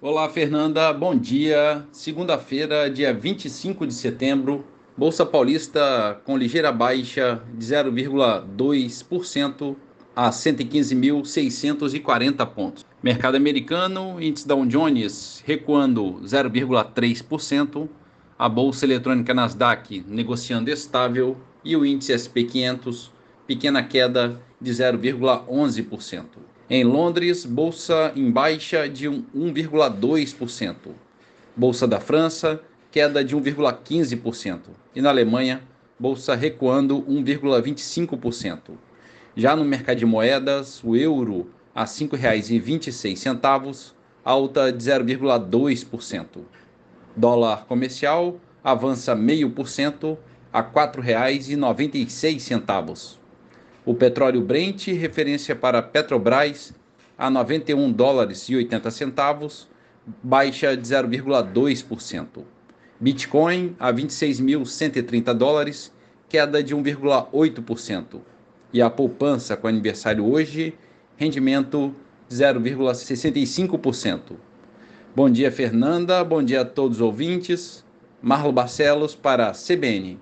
Olá, Fernanda. Bom dia. Segunda-feira, dia 25 de setembro. Bolsa Paulista com ligeira baixa de 0,2% a 115.640 pontos. Mercado americano, índice Dow Jones recuando 0,3%, a bolsa eletrônica Nasdaq negociando estável e o índice SP 500 pequena queda de 0,11%. Em Londres, bolsa em baixa de 1,2%. Bolsa da França, queda de 1,15%. E na Alemanha, bolsa recuando 1,25%. Já no mercado de moedas, o euro a R$ 5,26, alta de 0,2%. Dólar comercial avança 0,5% a R$ 4,96. O petróleo Brent, referência para Petrobras, a 91 dólares e 80 centavos, baixa de 0,2%. Bitcoin a 26.130 dólares, queda de 1,8%. E a poupança com aniversário hoje, rendimento 0,65%. Bom dia, Fernanda. Bom dia a todos os ouvintes. Marlo Barcelos para a CBN.